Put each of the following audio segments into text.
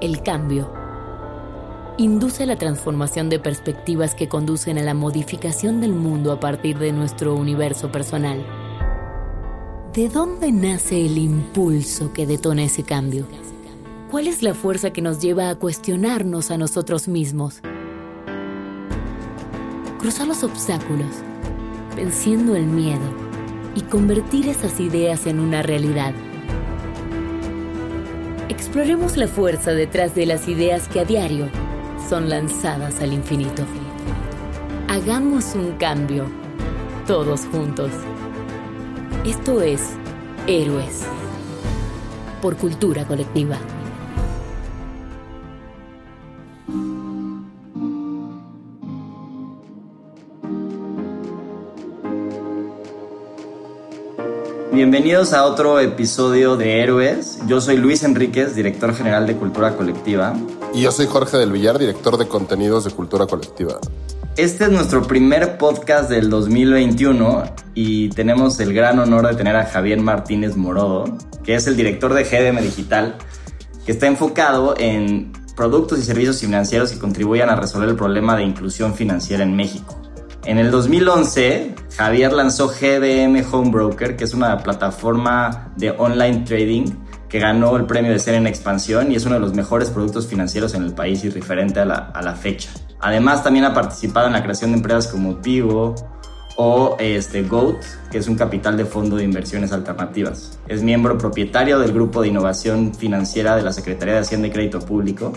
El cambio induce la transformación de perspectivas que conducen a la modificación del mundo a partir de nuestro universo personal. ¿De dónde nace el impulso que detona ese cambio? ¿Cuál es la fuerza que nos lleva a cuestionarnos a nosotros mismos? Cruzar los obstáculos, venciendo el miedo y convertir esas ideas en una realidad. Exploremos la fuerza detrás de las ideas que a diario son lanzadas al infinito. Hagamos un cambio, todos juntos. Esto es Héroes, por cultura colectiva. Bienvenidos a otro episodio de Héroes. Yo soy Luis Enríquez, director general de Cultura Colectiva. Y yo soy Jorge del Villar, director de contenidos de Cultura Colectiva. Este es nuestro primer podcast del 2021 y tenemos el gran honor de tener a Javier Martínez Morodo, que es el director de GDM Digital, que está enfocado en productos y servicios financieros que contribuyan a resolver el problema de inclusión financiera en México. En el 2011, Javier lanzó GDM Home Broker, que es una plataforma de online trading que ganó el premio de ser en expansión y es uno de los mejores productos financieros en el país y referente a la, a la fecha. Además, también ha participado en la creación de empresas como Pivo o este, GOAT, que es un capital de fondo de inversiones alternativas. Es miembro propietario del Grupo de Innovación Financiera de la Secretaría de Hacienda y Crédito Público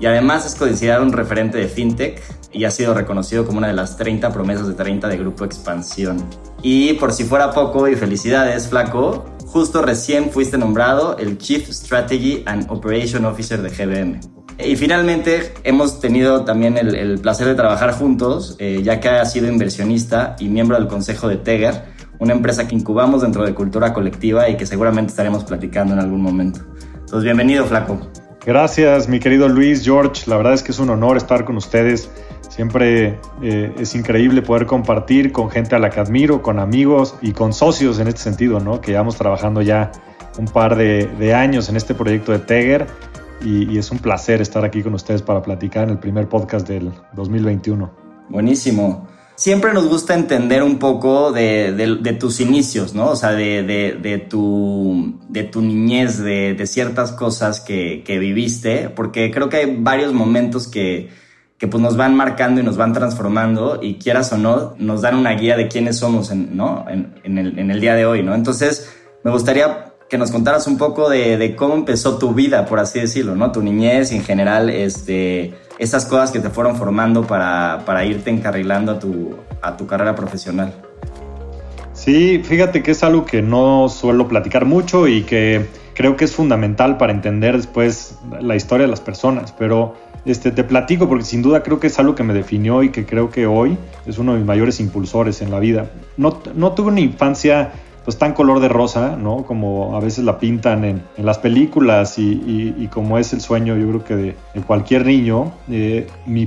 y además es considerado un referente de fintech y ha sido reconocido como una de las 30 promesas de 30 de Grupo Expansión. Y por si fuera poco, y felicidades, Flaco, justo recién fuiste nombrado el Chief Strategy and Operation Officer de GBM. Y finalmente hemos tenido también el, placer de trabajar juntos, eh, ya que ha sido inversionista y miembro del consejo de Teger, una empresa que incubamos dentro de cultura colectiva y que seguramente estaremos platicando en algún momento. Entonces, bienvenido, Flaco. Gracias, mi querido Luis, George. La verdad es que es un honor estar con ustedes. Siempre eh, es increíble poder compartir con gente a la que admiro, con amigos y con socios en este sentido, ¿no? Que llevamos trabajando ya un par de, años en este proyecto de Teger y, es un placer estar aquí con ustedes para platicar en el primer podcast del 2021. Buenísimo siempre nos gusta entender un poco de, tus inicios, ¿no? O sea, de tu niñez, de, ciertas cosas que, viviste, porque creo que hay varios momentos que, pues nos van marcando y nos van transformando y quieras o no, nos dan una guía de quiénes somos, ¿no? En, el, en el día de hoy, ¿no? Entonces, me gustaría que nos contaras un poco de, cómo empezó tu vida, por así decirlo, ¿no? Tu niñez y en general, este, esas cosas que te fueron formando para, para irte encarrilando a tu, a tu carrera profesional. Sí, fíjate que es algo que no suelo platicar mucho y que creo que es fundamental para entender después la historia de las personas, pero este, te platico porque sin duda creo que es algo que me definió y que creo que hoy es uno de mis mayores impulsores en la vida. No, no tuve una infancia pues tan color de rosa, ¿no? Como a veces la pintan en, las películas y, como es el sueño, yo creo que de, cualquier niño. Eh, mi,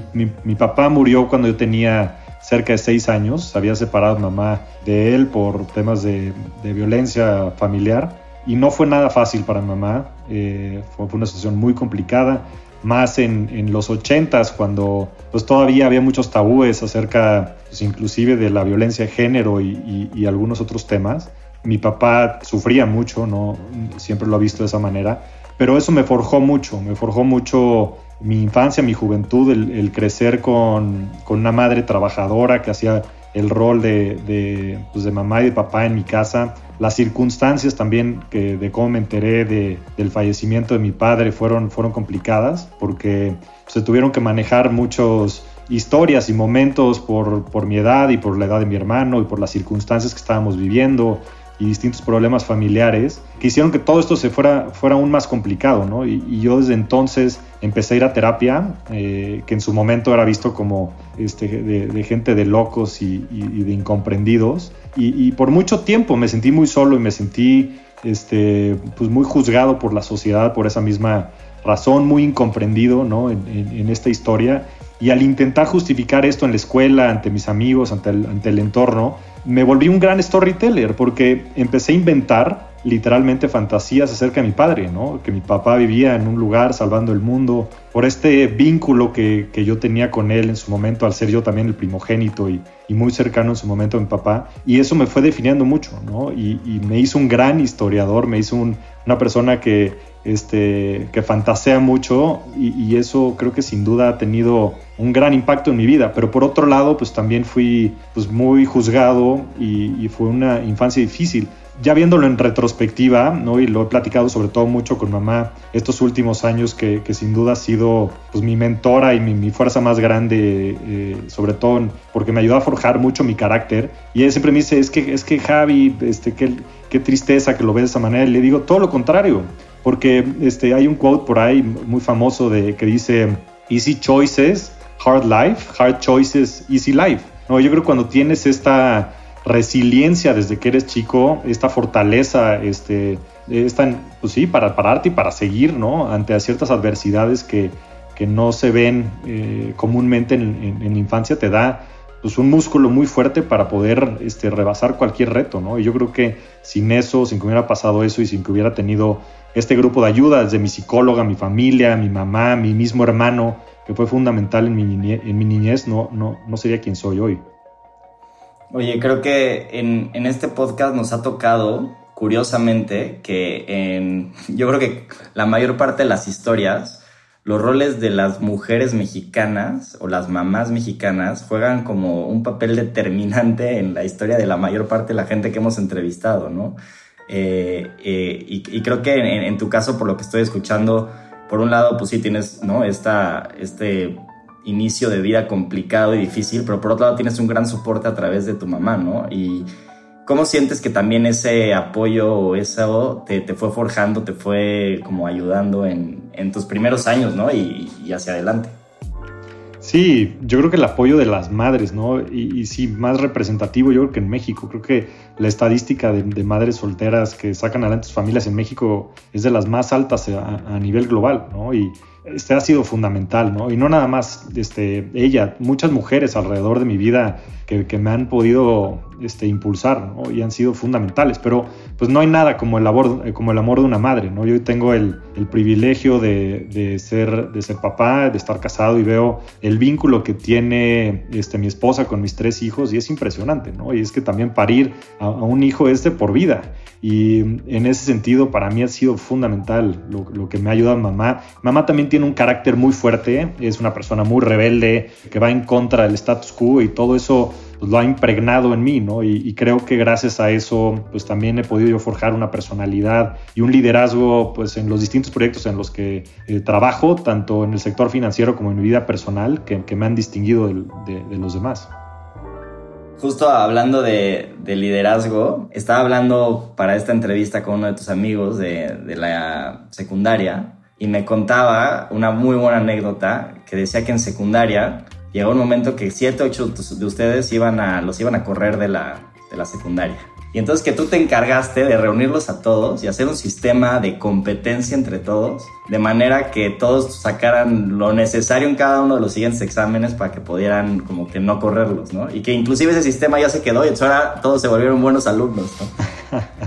papá murió cuando yo tenía cerca de seis años, había separado mamá de él por temas de, violencia familiar y no fue nada fácil para mamá, eh, fue, una situación muy complicada, más en, en los ochentas cuando pues todavía había muchos tabúes acerca pues, inclusive de la violencia de género y, y, algunos otros temas. Mi papá sufría mucho, no siempre lo ha visto de esa manera, pero eso me forjó mucho, me forjó mucho mi infancia, mi juventud, el, crecer con, con, una madre trabajadora que hacía el rol de, de, pues de, mamá y de papá en mi casa. Las circunstancias también que, de cómo me enteré de, del fallecimiento de mi padre fueron, fueron complicadas porque se tuvieron que manejar muchos historias y momentos por, por mi edad y por la edad de mi hermano y por las circunstancias que estábamos viviendo y distintos problemas familiares que hicieron que todo esto se fuera, fuera aún más complicado, ¿no? Y, yo desde entonces empecé a ir a terapia, eh, que en su momento era visto como este, de, gente de locos y, de incomprendidos, y, por mucho tiempo me sentí muy solo y me sentí este, pues muy juzgado por la sociedad por esa misma razón, muy incomprendido, ¿no? En, en, esta historia, y al intentar justificar esto en la escuela, ante mis amigos, ante el, ante el entorno, me volví un gran storyteller porque empecé a inventar literalmente fantasías acerca de mi padre, ¿no? Que mi papá vivía en un lugar salvando el mundo, por este vínculo que, que yo tenía con él en su momento, al ser yo también el primogénito y, y muy cercano en su momento a mi papá. Y eso me fue definiendo mucho, ¿no? Y, y me hizo un gran historiador, me hizo un, una persona que, este, que fantasea mucho y, eso creo que sin duda ha tenido un gran impacto en mi vida. Pero por otro lado, pues también fui pues, muy juzgado y fue una infancia difícil ya viéndolo en retrospectiva, ¿no? y lo he platicado sobre todo mucho con mamá estos últimos años, que, que sin duda ha sido pues, mi mentora y mi, fuerza más grande, eh, sobre todo porque me ayudó a forjar mucho mi carácter. Y ella siempre me dice, es que, es que Javi, este, qué, qué tristeza que lo ves de esa manera. Y le digo, todo lo contrario, porque este, hay un quote por ahí muy famoso de, que dice, easy choices, hard life, hard choices, easy life. No, yo creo que cuando tienes esta resiliencia desde que eres chico, esta fortaleza, este, esta, pues sí, para pararte y para seguir, ¿no? Ante ciertas adversidades que, que no se ven eh, comúnmente en, en, infancia, te da pues un músculo muy fuerte para poder este, rebasar cualquier reto, ¿no? Y yo creo que sin eso, sin que hubiera pasado eso y sin que hubiera tenido este grupo de ayuda, desde mi psicóloga, mi familia, mi mamá, mi mismo hermano, que fue fundamental en mi niñez, en mi niñez no, no, no sería quien soy hoy. Oye, creo que en, en, este podcast nos ha tocado, curiosamente, que en, yo creo que la mayor parte de las historias, los roles de las mujeres mexicanas o las mamás mexicanas juegan como un papel determinante en la historia de la mayor parte de la gente que hemos entrevistado, ¿no? Eh, eh, y, creo que en, en, tu caso, por lo que estoy escuchando, por un lado, pues sí tienes, ¿no? Esta, este inicio de vida complicado y difícil, pero por otro lado tienes un gran soporte a través de tu mamá, ¿no? Y ¿cómo sientes que también ese apoyo o eso te, fue forjando, te fue como ayudando en, tus primeros años, ¿no? Y, hacia adelante. Sí, yo creo que el apoyo de las madres, ¿no? Y, sí, más representativo, yo creo que en México, creo que la estadística de, de madres solteras que sacan adelante sus familias en México es de las más altas a, a nivel global, ¿no? Y, este ha sido fundamental, ¿no? Y no nada más este, ella, muchas mujeres alrededor de mi vida que, que me han podido este, impulsar, ¿no? Y han sido fundamentales, pero pues no hay nada como el, amor, como el amor de una madre, ¿no? Yo tengo el, el privilegio de, de, ser, de ser papá, de estar casado y veo el vínculo que tiene este, mi esposa con mis tres hijos y es impresionante, ¿no? Y es que también parir a, a un hijo es de por vida y en ese sentido, para mí ha sido fundamental lo, lo, que me ha ayudado mamá. Mamá también tiene un carácter muy fuerte, es una persona muy rebelde, que va en contra del status quo y todo eso pues, lo ha impregnado en mí, ¿no? Y, creo que gracias a eso, pues también he podido forjar una personalidad y un liderazgo, pues en los distintos proyectos en los que eh, trabajo, tanto en el sector financiero como en mi vida personal, que, me han distinguido de, los demás. Justo hablando de, de, liderazgo, estaba hablando para esta entrevista con uno de tus amigos de, la secundaria y me contaba una muy buena anécdota que decía que en secundaria llegó un momento que siete o ocho de ustedes iban a, los iban a correr de la, de la secundaria. Y entonces que tú te encargaste de reunirlos a todos y hacer un sistema de competencia entre todos, de manera que todos sacaran lo necesario en cada uno de los siguientes exámenes para que pudieran como que no correrlos, ¿no? Y que inclusive ese sistema ya se quedó y ahora todos se volvieron buenos alumnos, ¿no?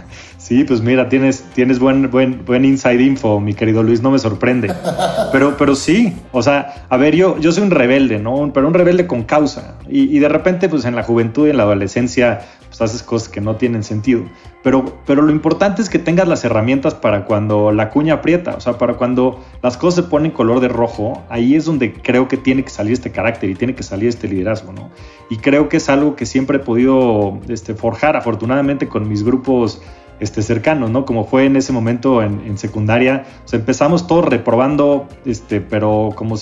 Sí, pues mira, tienes, tienes buen, buen, buen inside info, mi querido Luis, no me sorprende. Pero, pero sí, o sea, a ver, yo, yo soy un rebelde, ¿no? Pero un rebelde con causa. Y, y de repente, pues en la juventud y en la adolescencia, pues haces cosas que no tienen sentido. Pero, pero lo importante es que tengas las herramientas para cuando la cuña aprieta, o sea, para cuando las cosas se ponen color de rojo, ahí es donde creo que tiene que salir este carácter y tiene que salir este liderazgo, ¿no? Y creo que es algo que siempre he podido este, forjar, afortunadamente, con mis grupos este, cercanos, ¿no? Como fue en ese momento en, secundaria, o sea, empezamos todos reprobando, este, pero como,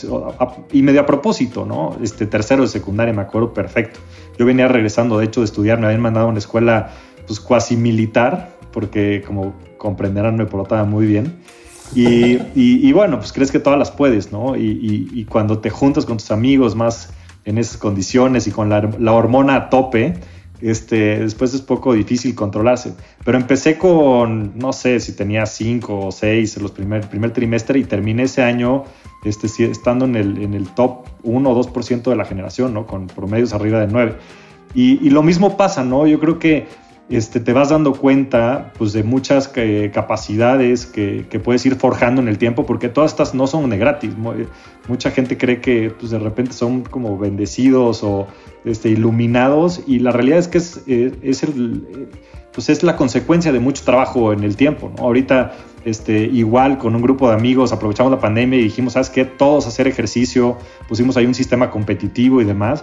y medio a propósito, ¿no? Este, tercero de secundaria, me acuerdo perfecto. Yo venía regresando, de hecho, de estudiar, me habían mandado a una escuela, pues, cuasi militar, porque como comprenderán, me portaba muy bien. Y, y, bueno, pues crees que todas las puedes, ¿no? Y, y, cuando te juntas con tus amigos más en esas condiciones y con la, la hormona a tope, este, después es poco difícil controlarse. Pero empecé con, no sé si tenía cinco o seis en los primer, primer trimestre y terminé ese año este, estando en el, en el top 1 o 2% de la generación, ¿no? con promedios arriba de 9. Y, y, lo mismo pasa, ¿no? Yo creo que este, te vas dando cuenta pues, de muchas eh, capacidades que, puedes ir forjando en el tiempo, porque todas estas no son de gratis. Mucha gente cree que pues, de repente son como bendecidos o este, iluminados, y la realidad es que es, eh, es, el, pues, es la consecuencia de mucho trabajo en el tiempo. Ahorita, este, igual con un grupo de amigos, aprovechamos la pandemia y dijimos, ¿sabes qué? Todos hacer ejercicio, pusimos ahí un sistema competitivo y demás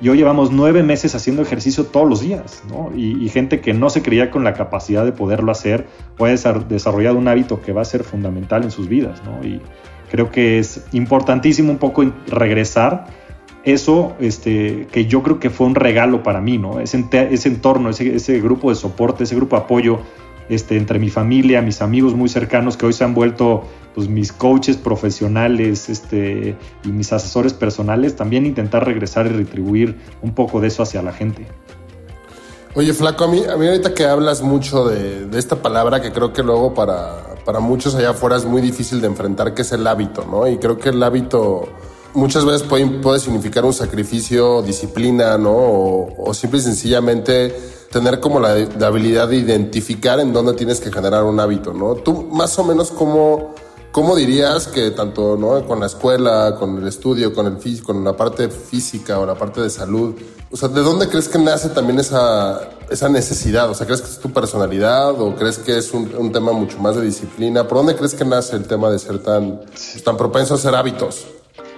y hoy llevamos nueve meses haciendo ejercicio todos los días, ¿no? Y, gente que no se creía con la capacidad de poderlo hacer, puede desarrollado un hábito que va a ser fundamental en sus vidas, ¿no? Y creo que es importantísimo un poco regresar eso, este, que yo creo que fue un regalo para mí, ¿no? Ese, ese entorno, ese, ese grupo de soporte, ese grupo de apoyo este, entre mi familia, mis amigos muy cercanos que hoy se han vuelto pues, mis coaches profesionales este, y mis asesores personales, también intentar regresar y retribuir un poco de eso hacia la gente. Oye, Flaco, a mí, a mí ahorita que hablas mucho de, de, esta palabra que creo que luego para, para muchos allá afuera es muy difícil de enfrentar, que es el hábito, ¿no? Y creo que el hábito muchas veces puede, puede significar un sacrificio, disciplina, ¿no? O, o simple y sencillamente tener como la, habilidad de identificar en dónde tienes que generar un hábito, ¿no? Tú más o menos cómo, cómo dirías que tanto ¿no? con la escuela, con el estudio, con, el, con la parte física o la parte de salud, o sea, ¿de dónde crees que nace también esa, esa necesidad? O sea, ¿crees que es tu personalidad o crees que es un, tema mucho más de disciplina? ¿Por dónde crees que nace el tema de ser tan, tan propenso a hacer hábitos?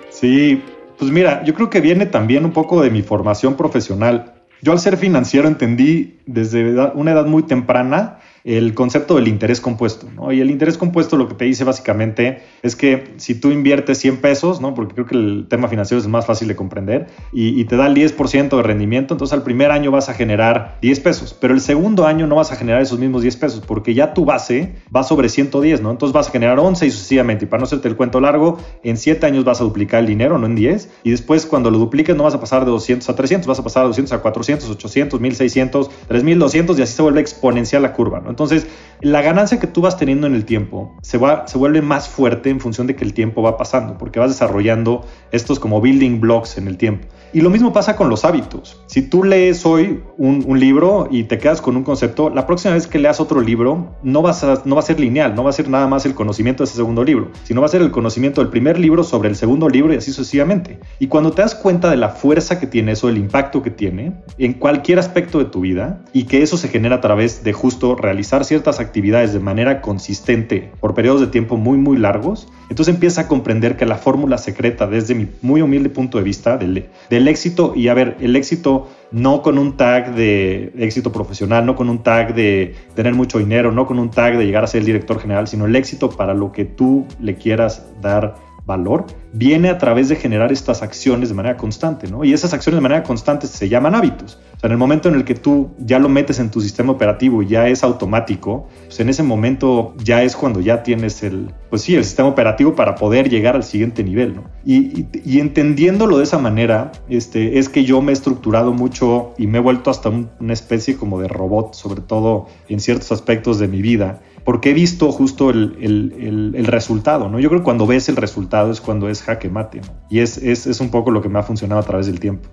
Sí, pues mira, yo creo que viene también un poco de mi formación profesional. Yo al ser financiero entendí desde una edad muy temprana el concepto del interés compuesto. ¿no? Y el interés compuesto lo que te dice básicamente es que si tú inviertes 100 pesos, ¿no? porque creo que el tema financiero es más fácil de comprender, y, te da el 10% de rendimiento, entonces al primer año vas a generar 10 pesos, pero el segundo año no vas a generar esos mismos 10 pesos, porque ya tu base va sobre 110, ¿no? entonces vas a generar 11 y sucesivamente, y para no hacerte el cuento largo, en 7 años vas a duplicar el dinero, no en 10, y después cuando lo dupliques no vas a pasar de 200 a 300, vas a pasar de 200 a 400, 800, 1600, 3200, y así se vuelve exponencial la curva. ¿no? Entonces, la ganancia que tú vas teniendo en el tiempo se, va, se vuelve más fuerte en función de que el tiempo va pasando, porque vas desarrollando estos como building blocks en el tiempo. Y lo mismo pasa con los hábitos. Si tú lees hoy un, libro y te quedas con un concepto, la próxima vez que leas otro libro no, vas a, no va a ser lineal, no va a ser nada más el conocimiento de ese segundo libro, sino va a ser el conocimiento del primer libro sobre el segundo libro y así sucesivamente. Y cuando te das cuenta de la fuerza que tiene eso, el impacto que tiene en cualquier aspecto de tu vida y que eso se genera a través de justo realizar ciertas actividades de manera consistente por periodos de tiempo muy muy largos, entonces empieza a comprender que la fórmula secreta desde mi muy humilde punto de vista del, del el éxito, y a ver, el éxito no con un tag de éxito profesional, no con un tag de tener mucho dinero, no con un tag de llegar a ser el director general, sino el éxito para lo que tú le quieras dar valor, viene a través de generar estas acciones de manera constante, ¿no? Y esas acciones de manera constante se llaman hábitos. O sea, en el momento en el que tú ya lo metes en tu sistema operativo y ya es automático, pues en ese momento ya es cuando ya tienes el, pues sí, el sistema operativo para poder llegar al siguiente nivel, ¿no? Y, entendiéndolo de esa manera, este, es que yo me he estructurado mucho y me he vuelto hasta una especie como de robot, sobre todo en ciertos aspectos de mi vida porque he visto justo el, el, el, resultado, ¿no? Yo creo que cuando ves el resultado es cuando es jaque mate, ¿no? Y es, es, es, un poco lo que me ha funcionado a través del tiempo.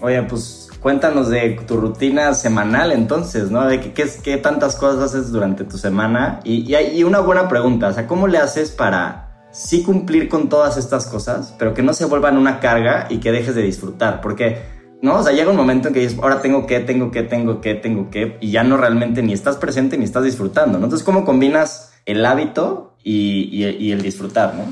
Oye, pues cuéntanos de tu rutina semanal entonces, ¿no? De qué, qué, tantas cosas haces durante tu semana. Y, y, una buena pregunta, o sea, ¿cómo le haces para sí cumplir con todas estas cosas, pero que no se vuelvan una carga y que dejes de disfrutar? Porque, ¿no? O sea, llega un momento en que dices, ahora tengo que, tengo que, tengo que, tengo que, y ya no realmente ni estás presente ni estás disfrutando, ¿no? Entonces, ¿cómo combinas el hábito y, y el disfrutar, ¿no?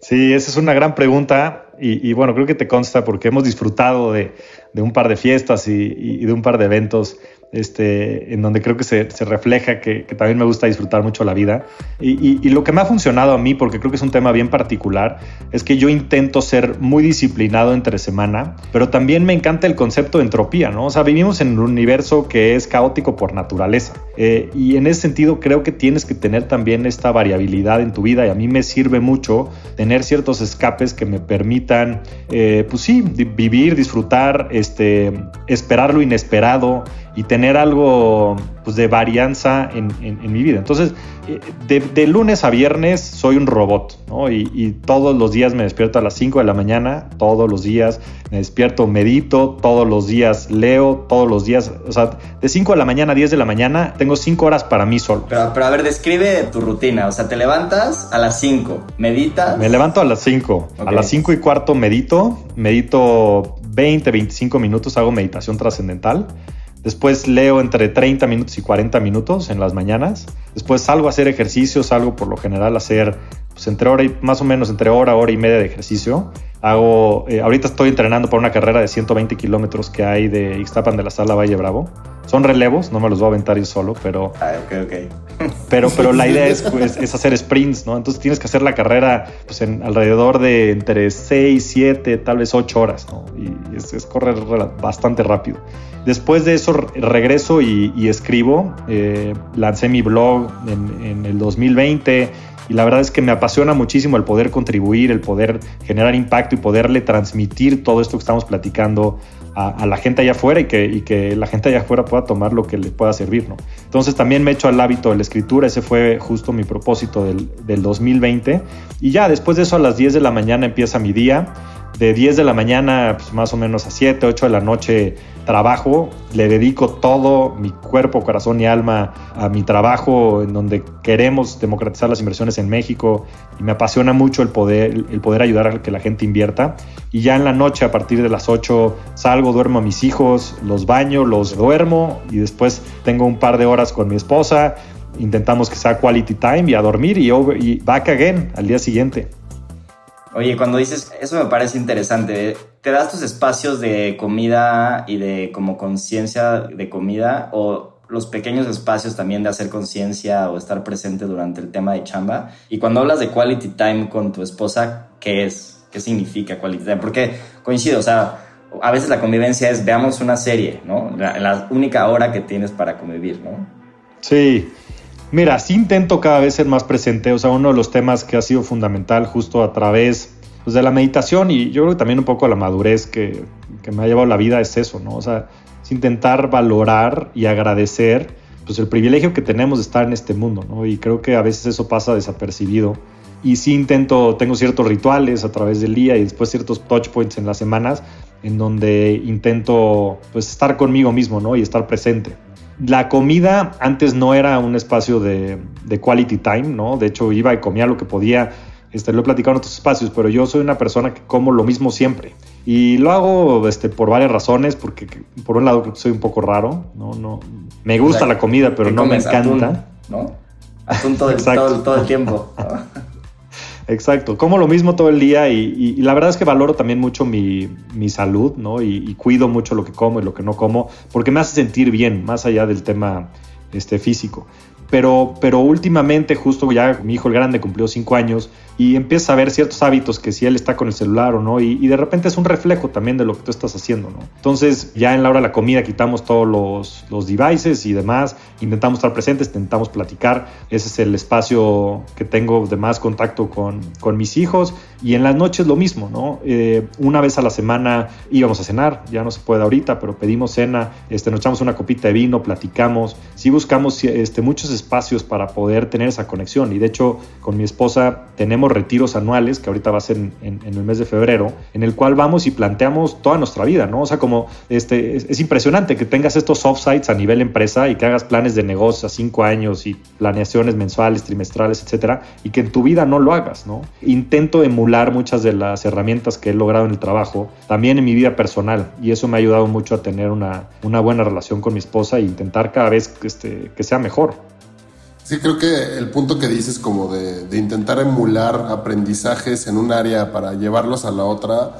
Sí, esa es una gran pregunta y, bueno, creo que te consta porque hemos disfrutado de, un par de fiestas y, de un par de eventos este, en donde creo que se, refleja que, también me gusta disfrutar mucho la vida. Y, lo que me ha funcionado a mí, porque creo que es un tema bien particular, es que yo intento ser muy disciplinado entre semana, pero también me encanta el concepto de entropía, ¿no? O sea, vivimos en un universo que es caótico por naturaleza. Eh, y en ese sentido creo que tienes que tener también esta variabilidad en tu vida y a mí me sirve mucho tener ciertos escapes que me permitan, eh, pues sí, vivir, disfrutar, este, esperar lo inesperado y tener algo pues, de varianza en, mi vida. Entonces, eh, de, lunes a viernes soy un robot, ¿no? Y, todos los días me despierto a las 5 de la mañana, todos los días me despierto, medito, todos los días leo, todos los días, o sea, de 5 de la mañana a 10 de la mañana tengo 5 horas para mí solo. Pero, pero a ver, describe tu rutina, o sea, te levantas a las 5, meditas. Me levanto a las 5, a las 5 y cuarto medito, medito 20, 25 minutos, hago meditación trascendental. Después leo entre 30 minutos y 40 minutos en las mañanas. Después salgo a hacer ejercicio, salgo por lo general a hacer pues, entre hora y más o menos entre hora, hora y media de ejercicio. Hago, eh, ahorita estoy entrenando por una carrera de 120 kilómetros que hay de Ixtapan de la Sala Valle Bravo. Son relevos, no me los voy a aventar yo solo, pero. Ah, ok, ok. Pero, pero la idea es, pues, es hacer sprints, ¿no? Entonces tienes que hacer la carrera pues, en alrededor de entre 6, 7, tal vez 8 horas, ¿no? Y es correr bastante rápido. Después de eso regreso y, escribo. Eh, lancé mi blog en, el 2020 y la verdad es que me apasiona muchísimo el poder contribuir, el poder generar impacto y poderle transmitir todo esto que estamos platicando a, la gente allá afuera y que, la gente allá afuera pueda tomar lo que le pueda servir. ¿no? Entonces también me he al hábito de la escritura, ese fue justo mi propósito del, del 2020 y ya después de eso a las 10 de la mañana empieza mi día de 10 de la mañana, pues más o menos a 7, 8 de la noche trabajo, le dedico todo mi cuerpo, corazón y alma a mi trabajo en donde queremos democratizar las inversiones en México y me apasiona mucho el poder, ayudar a que la gente invierta. Y ya en la noche, a partir de las 8, salgo, duermo a mis hijos, los baño, los duermo y después tengo un par de horas con mi esposa, intentamos que sea quality time y a dormir y, y back again al día siguiente. Oye, cuando dices, eso me parece interesante, ¿te das tus espacios de comida y de como conciencia de comida o los pequeños espacios también de hacer conciencia o estar presente durante el tema de chamba? Y cuando hablas de quality time con tu esposa, ¿qué es? ¿Qué significa quality time? Porque coincido, o sea, a veces la convivencia es veamos una serie, ¿no? La, la única hora que tienes para convivir, ¿no? Sí, Mira, sí intento cada vez ser más presente, o sea, uno de los temas que ha sido fundamental justo a través pues, de la meditación y yo creo que también un poco la madurez que, me ha llevado la vida es eso, ¿no? O sea, es intentar valorar y agradecer pues el privilegio que tenemos de estar en este mundo, ¿no? Y creo que a veces eso pasa desapercibido. Y sí intento, tengo ciertos rituales a través del día y después ciertos touch points en las semanas en donde intento pues estar conmigo mismo, ¿no? Y estar presente. La comida antes no era un espacio de, quality time, ¿no? De hecho, iba y comía lo que podía. Este, lo he platicado en otros espacios, pero yo soy una persona que como lo mismo siempre. Y lo hago este, por varias razones, porque por un lado soy un poco raro, ¿no? no me gusta la comida, pero no me encanta. ¿no? Atún todo, todo el tiempo. Exacto, como lo mismo todo el día y, la verdad es que valoro también mucho mi, salud, ¿no? Y, cuido mucho lo que como y lo que no como, porque me hace sentir bien, más allá del tema este, físico. Pero, pero últimamente, justo ya mi hijo el grande cumplió cinco años y empieza a ver ciertos hábitos que si él está con el celular o no, y, de repente es un reflejo también de lo que tú estás haciendo, ¿no? Entonces, ya en la hora de la comida quitamos todos los, los devices y demás, intentamos estar presentes, intentamos platicar, ese es el espacio que tengo de más contacto con, con mis hijos, Y en las noches lo mismo, ¿no? Eh, una vez a la semana íbamos a cenar, ya no se puede ahorita, pero pedimos cena, este, nos echamos una copita de vino, platicamos, sí buscamos este, muchos espacios para poder tener esa conexión. Y de hecho, con mi esposa tenemos retiros anuales, que ahorita va a ser en, el mes de febrero, en el cual vamos y planteamos toda nuestra vida, ¿no? O sea, como este, es, impresionante que tengas estos offsites a nivel empresa y que hagas planes de negocio a cinco años y planeaciones mensuales, trimestrales, etcétera, y que en tu vida no lo hagas, ¿no? Intento emular muchas de las herramientas que he logrado en el trabajo, también en mi vida personal, y eso me ha ayudado mucho a tener una, una buena relación con mi esposa e intentar cada vez este, que sea mejor. Sí, creo que el punto que dices como de, de, intentar emular aprendizajes en un área para llevarlos a la otra,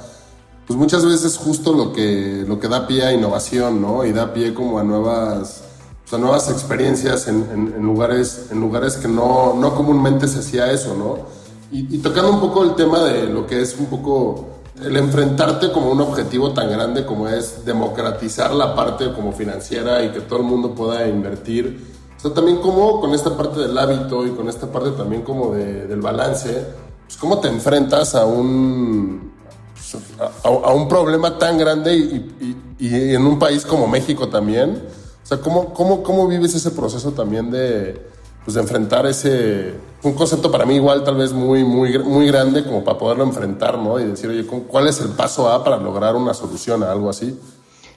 pues muchas veces es justo lo que, lo que da pie a innovación, ¿no? Y da pie como a nuevas, pues a nuevas experiencias en, en, lugares, en lugares que no, no comúnmente se hacía eso, ¿no? Y, y, tocando un poco el tema de lo que es un poco el enfrentarte como un objetivo tan grande como es democratizar la parte como financiera y que todo el mundo pueda invertir. O sea, también como con esta parte del hábito y con esta parte también como de, del balance, pues cómo te enfrentas a un, pues, a, un problema tan grande y, y, en un país como México también. O sea, ¿cómo, cómo, cómo vives ese proceso también de, pues de enfrentar ese, un concepto para mí igual tal vez muy, muy, muy grande como para poderlo enfrentar, ¿no? Y decir, oye, ¿cuál es el paso A para lograr una solución a algo así?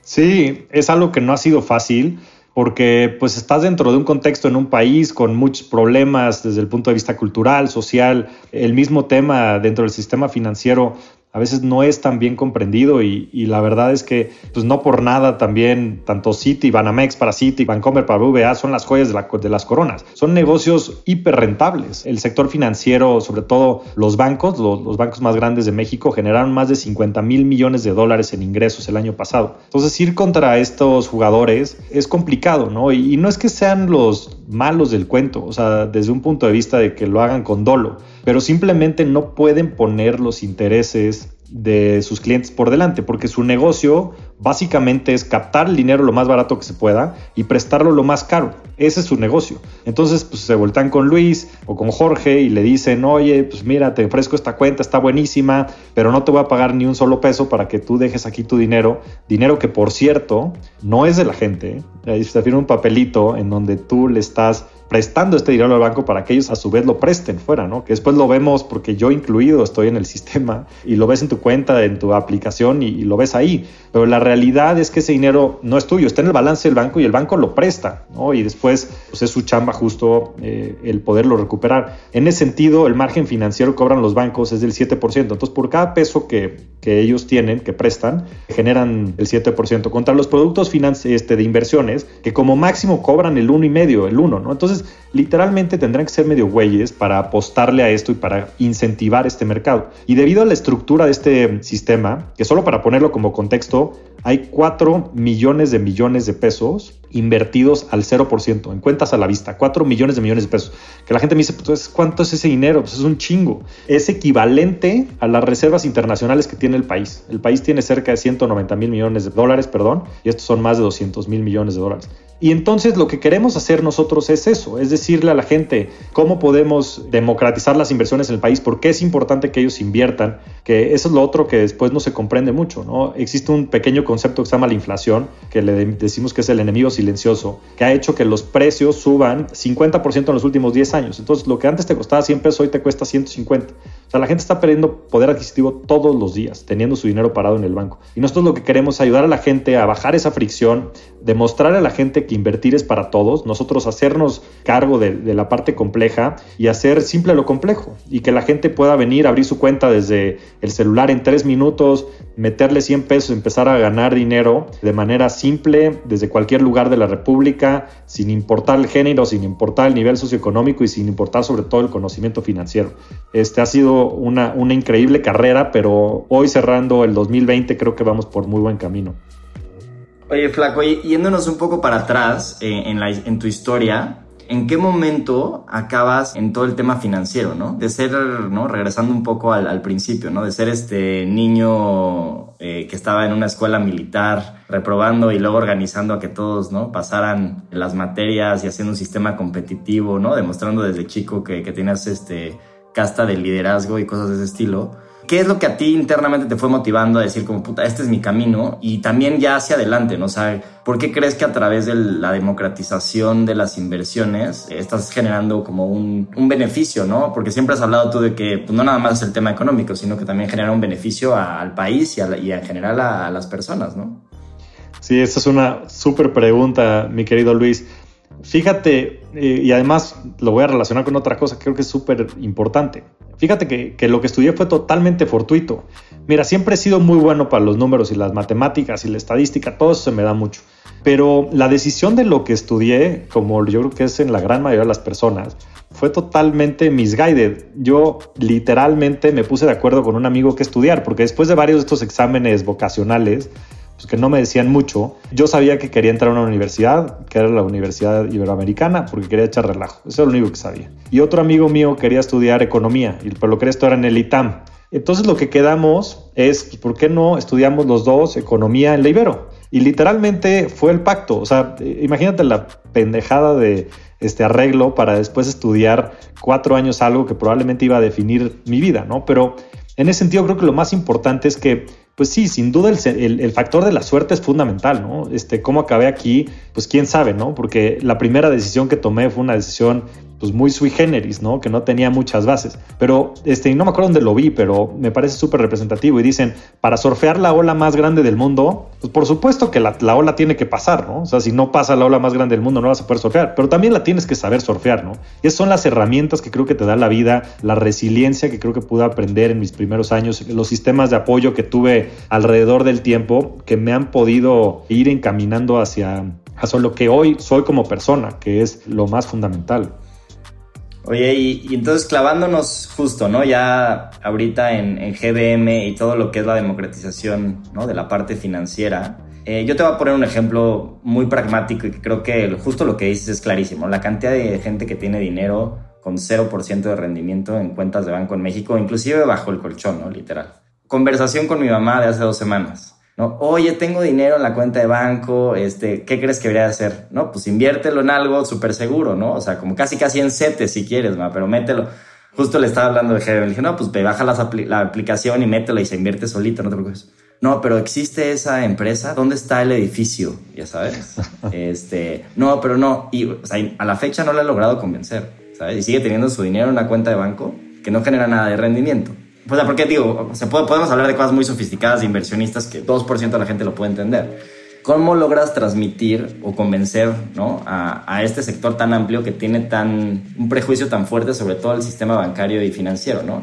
Sí, es algo que no ha sido fácil porque pues estás dentro de un contexto en un país con muchos problemas desde el punto de vista cultural, social, el mismo tema dentro del sistema financiero a veces no es tan bien comprendido y, la verdad es que pues no por nada también tanto City, Banamex para City, Vancomer para VA son las joyas de, las coronas. Son negocios hiper rentables. El sector financiero, sobre todo los bancos, los, bancos más grandes de México generaron más de 50 mil millones de dólares en ingresos el año pasado. Entonces ir contra estos jugadores es complicado, ¿no? Y, y no es que sean los malos del cuento, o sea, desde un punto de vista de que lo hagan con dolo pero simplemente no pueden poner los intereses de sus clientes por delante, porque su negocio básicamente es captar el dinero lo más barato que se pueda y prestarlo lo más caro. Ese es su negocio. Entonces, pues se voltean con Luis o con Jorge y le dicen, oye, pues mira, te ofrezco esta cuenta, está buenísima, pero no te voy a pagar ni un solo peso para que tú dejes aquí tu dinero. Dinero que, por cierto, no es de la gente. Ahí se firma un papelito en donde tú le estás prestando este dinero al banco para que ellos a su vez lo presten fuera, ¿no? Que después lo vemos porque yo incluido estoy en el sistema y lo ves en tu cuenta, en tu aplicación y, lo ves ahí. Pero la realidad es que ese dinero no es tuyo, está en el balance del banco y el banco lo presta, ¿no? Y después pues es su chamba justo eh, el poderlo recuperar. En ese sentido, el margen financiero que cobran los bancos es del 7%. Entonces, por cada peso que, que ellos tienen, que prestan, generan el 7%. Contra los productos este, de inversiones, que como máximo cobran el 1,5, el 1, ¿no? Entonces, literalmente tendrán que ser medio güeyes para apostarle a esto y para incentivar este mercado. Y debido a la estructura de este sistema, que solo para ponerlo como contexto, hay 4 millones de millones de pesos invertidos al 0%, en cuentas a la vista, 4 millones de millones de pesos. Que la gente me dice, pues, ¿cuánto es ese dinero? Pues es un chingo. Es equivalente a las reservas internacionales que tiene el país. El país tiene cerca de 190 mil millones de dólares, perdón, y estos son más de 200 mil millones de dólares. Y entonces lo que queremos hacer nosotros es eso, es decirle a la gente cómo podemos democratizar las inversiones en el país, por qué es importante que ellos inviertan, que eso es lo otro que después no se comprende mucho, ¿no? Existe un pequeño concepto que se llama la inflación, que le decimos que es el enemigo silencioso, que ha hecho que los precios suban 50% en los últimos 10 años. Entonces lo que antes te costaba 100 pesos hoy te cuesta 150. O sea, la gente está perdiendo poder adquisitivo todos los días, teniendo su dinero parado en el banco. Y nosotros lo que queremos es ayudar a la gente a bajar esa fricción, demostrar a la gente que invertir es para todos, nosotros hacernos cargo de, la parte compleja y hacer simple lo complejo. Y que la gente pueda venir a abrir su cuenta desde el celular en tres minutos, meterle 100 pesos, empezar a ganar dinero de manera simple desde cualquier lugar de la República, sin importar el género, sin importar el nivel socioeconómico y sin importar sobre todo el conocimiento financiero. Este ha sido una, una increíble carrera, pero hoy cerrando el 2020 creo que vamos por muy buen camino. Oye, Flaco, yéndonos un poco para atrás eh, en, la, en tu historia, ¿en qué momento acabas en todo el tema financiero, no? De ser, ¿no? Regresando un poco al, principio, ¿no? De ser este niño eh, que estaba en una escuela militar reprobando y luego organizando a que todos, ¿no? Pasaran las materias y haciendo un sistema competitivo, ¿no? Demostrando desde chico que, que tenías este casta de liderazgo y cosas de ese estilo. ¿Qué es lo que a ti internamente te fue motivando a decir como, puta, este es mi camino? Y también ya hacia adelante, ¿no? O sea, ¿por qué crees que a través de la democratización de las inversiones estás generando como un, un beneficio, ¿no? Porque siempre has hablado tú de que pues, no nada más es el tema económico, sino que también genera un beneficio al país y, y en general a, a las personas, ¿no? Sí, esa es una súper pregunta, mi querido Luis. Fíjate, eh, y además lo voy a relacionar con otra cosa que creo que es súper importante. Fíjate que, lo que estudié fue totalmente fortuito. Mira, siempre he sido muy bueno para los números y las matemáticas y la estadística, todo eso se me da mucho. Pero la decisión de lo que estudié, como yo creo que es en la gran mayoría de las personas, fue totalmente misguided. Yo literalmente me puse de acuerdo con un amigo que estudiar, porque después de varios de estos exámenes vocacionales, pues que no me decían mucho. Yo sabía que quería entrar a una universidad, que era la Universidad Iberoamericana, porque quería echar relajo. Eso era lo único que sabía. Y otro amigo mío quería estudiar economía, pero lo quería estudiar en el ITAM. Entonces lo que quedamos es, pues, ¿por qué no estudiamos los dos economía en la Ibero? Y literalmente fue el pacto. O sea, imagínate la pendejada de este arreglo para después estudiar cuatro años algo que probablemente iba a definir mi vida, ¿no? Pero en ese sentido creo que lo más importante es que pues sí, sin duda el, factor de la suerte es fundamental, ¿no? Este, cómo acabé aquí, pues quién sabe, ¿no? Porque la primera decisión que tomé fue una decisión pues muy sui generis, ¿no? Que no tenía muchas bases. Pero, este, no me acuerdo dónde lo vi, pero me parece súper representativo. Y dicen, para surfear la ola más grande del mundo, pues por supuesto que la, ola tiene que pasar, ¿no? O sea, si no pasa la ola más grande del mundo, no vas a poder surfear. Pero también la tienes que saber surfear, ¿no? Y esas son las herramientas que creo que te da la vida, la resiliencia que creo que pude aprender en mis primeros años, los sistemas de apoyo que tuve alrededor del tiempo, que me han podido ir encaminando hacia, hacia lo que hoy soy como persona, que es lo más fundamental. Oye, y, entonces clavándonos justo, ¿no? Ya ahorita en, en, GBM y todo lo que es la democratización, ¿no? De la parte financiera. Eh, yo te voy a poner un ejemplo muy pragmático y que creo que justo lo que dices es clarísimo. La cantidad de gente que tiene dinero con 0% de rendimiento en cuentas de banco en México, inclusive bajo el colchón, ¿no? Literal. Conversación con mi mamá de hace dos semanas. ¿No? Oye, tengo dinero en la cuenta de banco, este, ¿qué crees que debería hacer? No, pues inviértelo en algo súper seguro, ¿no? O sea, como casi casi en CETES si quieres, ma, pero mételo. Justo le estaba hablando de Jefe, le dije, no, pues baja la aplicación y mételo y se invierte solito, no te preocupes. No, pero existe esa empresa, ¿dónde está el edificio? Ya sabes. este, no, pero no. Y o sea, a la fecha no le he logrado convencer, ¿sabes? Y sigue teniendo su dinero en una cuenta de banco que no genera nada de rendimiento. Pues, porque digo, se puede, podemos hablar de cosas muy sofisticadas de inversionistas que 2% de la gente lo puede entender. ¿Cómo logras transmitir o convencer ¿no? a, a, este sector tan amplio que tiene tan, un prejuicio tan fuerte sobre todo el sistema bancario y financiero? ¿no?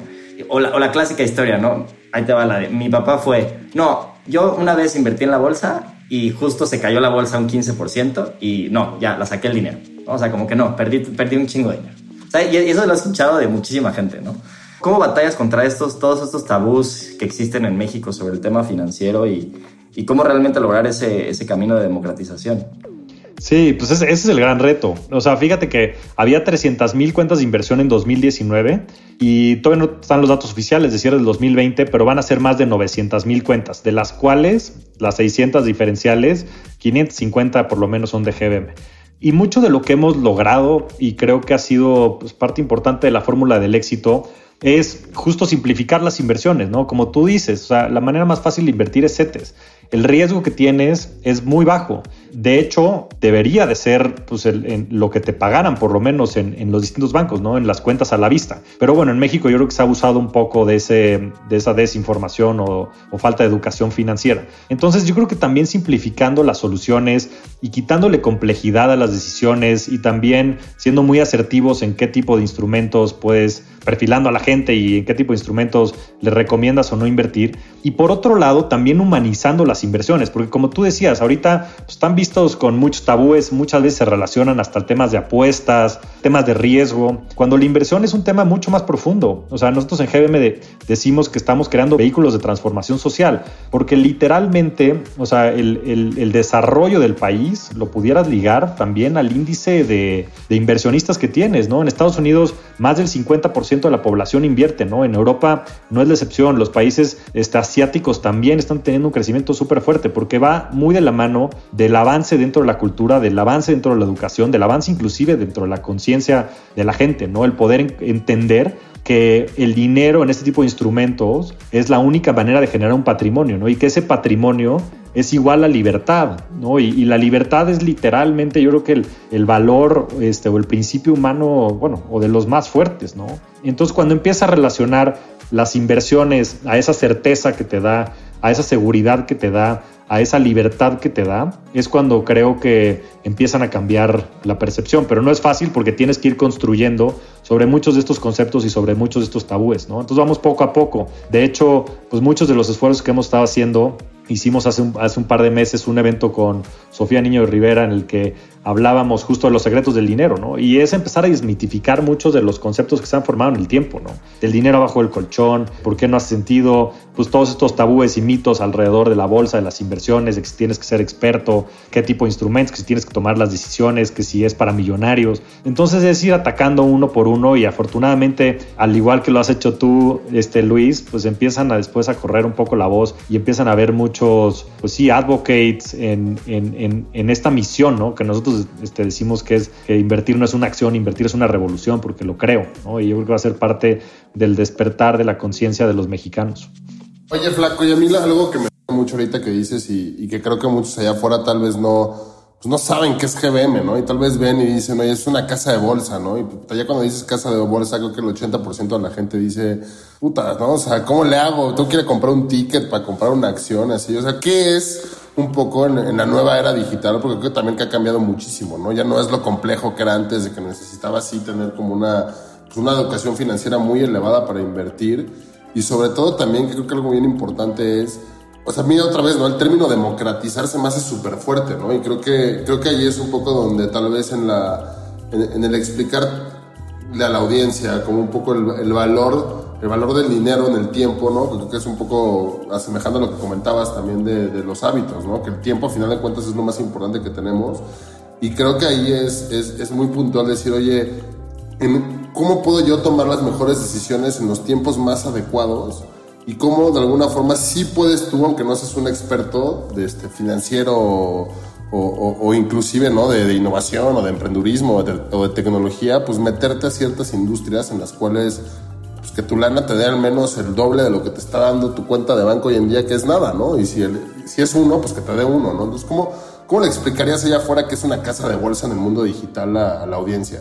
O, la, o la clásica historia, ¿no? Ahí te va la de, mi papá fue, no, yo una vez invertí en la bolsa y justo se cayó la bolsa un 15% y no, ya, la saqué el dinero. O sea, como que no, perdí, perdí un chingo de dinero. Y eso lo he escuchado de muchísima gente, ¿no? ¿Cómo batallas contra estos, todos estos tabús que existen en México sobre el tema financiero y, cómo realmente lograr ese, ese camino de democratización? Sí, pues ese, es el gran reto. O sea, fíjate que había 300 mil cuentas de inversión en 2019 y todavía no están los datos oficiales de cierre del 2020, pero van a ser más de 900 mil cuentas, de las cuales las 600 diferenciales, 550 por lo menos son de GBM. Y mucho de lo que hemos logrado, y creo que ha sido pues, parte importante de la fórmula del éxito, es justo simplificar las inversiones, ¿no? Como tú dices, o sea, la manera más fácil de invertir es CETES. El riesgo que tienes es muy bajo. De hecho, debería de ser pues, lo que te pagaran, por lo menos en, los distintos bancos, ¿no? En las cuentas a la vista. Pero bueno, en México yo creo que se ha abusado un poco de, ese, de esa desinformación o, o falta de educación financiera. Entonces yo creo que también simplificando las soluciones y quitándole complejidad a las decisiones y también siendo muy asertivos en qué tipo de instrumentos puedes perfilando a la gente y en qué tipo de instrumentos le recomiendas o no invertir. Y por otro lado, también humanizando las inversiones, porque como tú decías, ahorita pues, están vistos con muchos tabúes, muchas veces se relacionan hasta temas de apuestas, temas de riesgo, cuando la inversión es un tema mucho más profundo. O sea, nosotros en GBM decimos que estamos creando vehículos de transformación social, porque literalmente, o sea, el, el, desarrollo del país lo pudieras ligar también al índice de, de inversionistas que tienes, ¿no? En Estados Unidos, más del 50% de la población invierte, ¿no? En Europa no es la excepción, los países este, asiáticos también están teniendo un crecimiento súper fuerte porque va muy de la mano del avance dentro de la cultura, del avance dentro de la educación, del avance inclusive dentro de la conciencia de la gente, ¿no? El poder entender que el dinero en este tipo de instrumentos es la única manera de generar un patrimonio, ¿no? Y que ese patrimonio es igual a libertad, ¿no? Y, la libertad es literalmente, yo creo que el, el, valor este, o el principio humano, bueno, o de los más fuertes, ¿no? Entonces, cuando empieza a relacionar las inversiones a esa certeza que te da, a esa seguridad que te da, a esa libertad que te da, es cuando creo que empiezan a cambiar la percepción. Pero no es fácil porque tienes que ir construyendo sobre muchos de estos conceptos y sobre muchos de estos tabúes, ¿no? Entonces vamos poco a poco. De hecho, pues muchos de los esfuerzos que hemos estado haciendo Hicimos hace un, par de meses un evento con Sofía Niño de Rivera en el que hablábamos justo de los secretos del dinero, ¿no? Y es empezar a desmitificar muchos de los conceptos que se han formado en el tiempo, ¿no? Del dinero abajo del colchón, por qué no has sentido, pues todos estos tabúes y mitos alrededor de la bolsa, de las inversiones, de que si tienes que ser experto, qué tipo de instrumentos, que si tienes que tomar las decisiones, que si es para millonarios. Entonces es ir atacando uno por uno y afortunadamente, al igual que lo has hecho tú, este Luis, pues empiezan a después a correr un poco la voz y empiezan a mucho muchos, pues sí, advocates en, en, en, esta misión, ¿no? Que nosotros este, decimos que es que invertir no es una acción, invertir es una revolución, porque lo creo, ¿no? Y yo creo que va a ser parte del despertar de la conciencia de los mexicanos. Oye, Flaco, y a mí algo que me mucho ahorita que dices y, y que creo que muchos allá afuera tal vez no pues no saben qué es GBM, ¿no? Y tal vez ven y dicen, oye, es una casa de bolsa, ¿no? Y ya cuando dices casa de bolsa, creo que el 80% de la gente dice, puta, ¿no? O sea, ¿cómo le hago? Tú quieres comprar un ticket para comprar una acción, así. O sea, ¿qué es un poco en, la nueva era digital? Porque creo también que ha cambiado muchísimo, ¿no? Ya no es lo complejo que era antes de que necesitaba así tener como una, pues una educación financiera muy elevada para invertir. Y sobre todo también creo que algo bien importante es o sea, mira otra vez, ¿no? El término democratizarse más es súper fuerte, ¿no? Y creo que, creo que ahí es un poco donde tal vez en, la, en, el explicarle a la audiencia como un poco el, valor, el valor del dinero en el tiempo, ¿no? Creo que es un poco asemejando a lo que comentabas también de, de los hábitos, ¿no? Que el tiempo a final de cuentas es lo más importante que tenemos. Y creo que ahí es, es, es muy puntual decir, oye, ¿cómo puedo yo tomar las mejores decisiones en los tiempos más adecuados? y cómo de alguna forma sí puedes tú, aunque no seas un experto de este financiero o, o, inclusive ¿no? De, de, innovación o de emprendurismo o de, tecnología, pues meterte a ciertas industrias en las cuales pues, que tu lana te dé al menos el doble de lo que te está dando tu cuenta de banco hoy en día, que es nada, ¿no? Y si, es uno, pues que te dé uno, ¿no? Entonces, ¿cómo, ¿cómo le explicarías allá afuera que es una casa de bolsa en el mundo digital a la audiencia?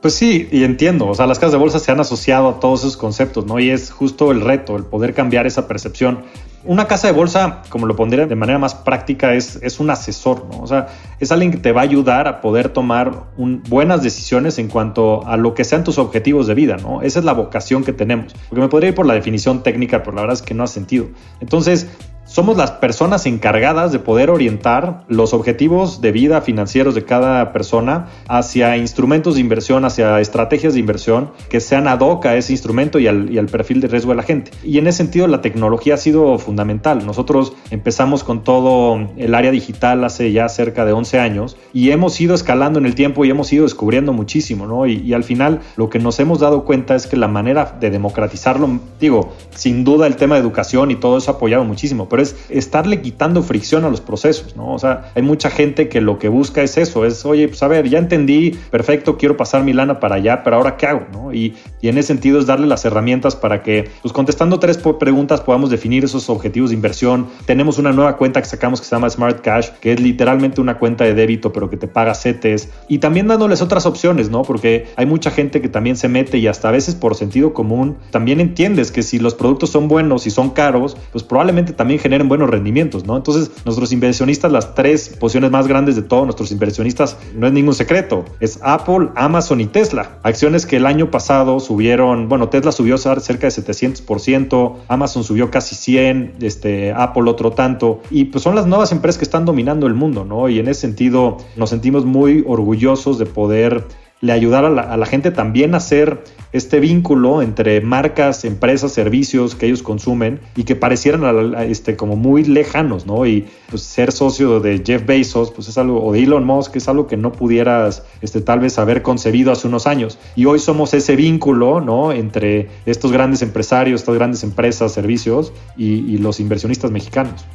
Pues sí, y entiendo, o sea, las casas de bolsa se han asociado a todos esos conceptos, ¿no? Y es justo el reto, el poder cambiar esa percepción. Una casa de bolsa, como lo pondría de manera más práctica, es, es un asesor, ¿no? O sea, es alguien que te va a ayudar a poder tomar buenas decisiones en cuanto a lo que sean tus objetivos de vida, ¿no? Esa es la vocación que tenemos. Porque me podría ir por la definición técnica, pero la verdad es que no ha sentido. Entonces, somos las personas encargadas de poder orientar los objetivos de vida financieros de cada persona hacia instrumentos de inversión, hacia estrategias de inversión que sean ad hoc a ese instrumento y al, perfil de riesgo de la gente. Y en ese sentido la tecnología ha sido fundamental. Nosotros empezamos con todo el área digital hace ya cerca de 11 años y hemos ido escalando en el tiempo y hemos ido descubriendo muchísimo, ¿no? Y, y al final lo que nos hemos dado cuenta es que la manera de democratizarlo, digo, sin duda el tema de educación y todo eso ha apoyado muchísimo, pero es estarle quitando fricción a los procesos, ¿no? O sea, hay mucha gente que lo que busca es eso, es, oye, pues a ver, ya entendí, perfecto, quiero pasar mi lana para allá, pero ahora qué hago, ¿no? Y, y en ese sentido es darle las herramientas para que, pues contestando tres preguntas, podamos definir esos objetivos de inversión. Tenemos una nueva cuenta que sacamos que se llama Smart Cash, que es literalmente una cuenta de débito, pero que te paga CETES. Y también dándoles otras opciones, ¿no? Porque hay mucha gente que también se mete y hasta a veces por sentido común, también entiendes que si los productos son buenos y son caros, pues probablemente también generen buenos rendimientos, ¿no? Entonces, nuestros inversionistas, las tres posiciones más grandes de todos nuestros inversionistas, no es ningún secreto, es Apple, Amazon y Tesla. Acciones que el año pasado subieron, bueno, Tesla subió cerca de 700%, Amazon subió casi 100, este, Apple otro tanto, y pues son las nuevas empresas que están dominando el mundo, ¿no? Y en ese sentido nos sentimos muy orgullosos de poder le ayudar a la, gente también a hacer este vínculo entre marcas, empresas, servicios que ellos consumen y que parecieran este, como muy lejanos, ¿no? Y pues, ser socio de Jeff Bezos, pues es algo, o de Elon Musk, es algo que no pudieras este, tal vez haber concebido hace unos años. Y hoy somos ese vínculo, ¿no? Entre estos grandes empresarios, estas grandes empresas, servicios y, los inversionistas mexicanos.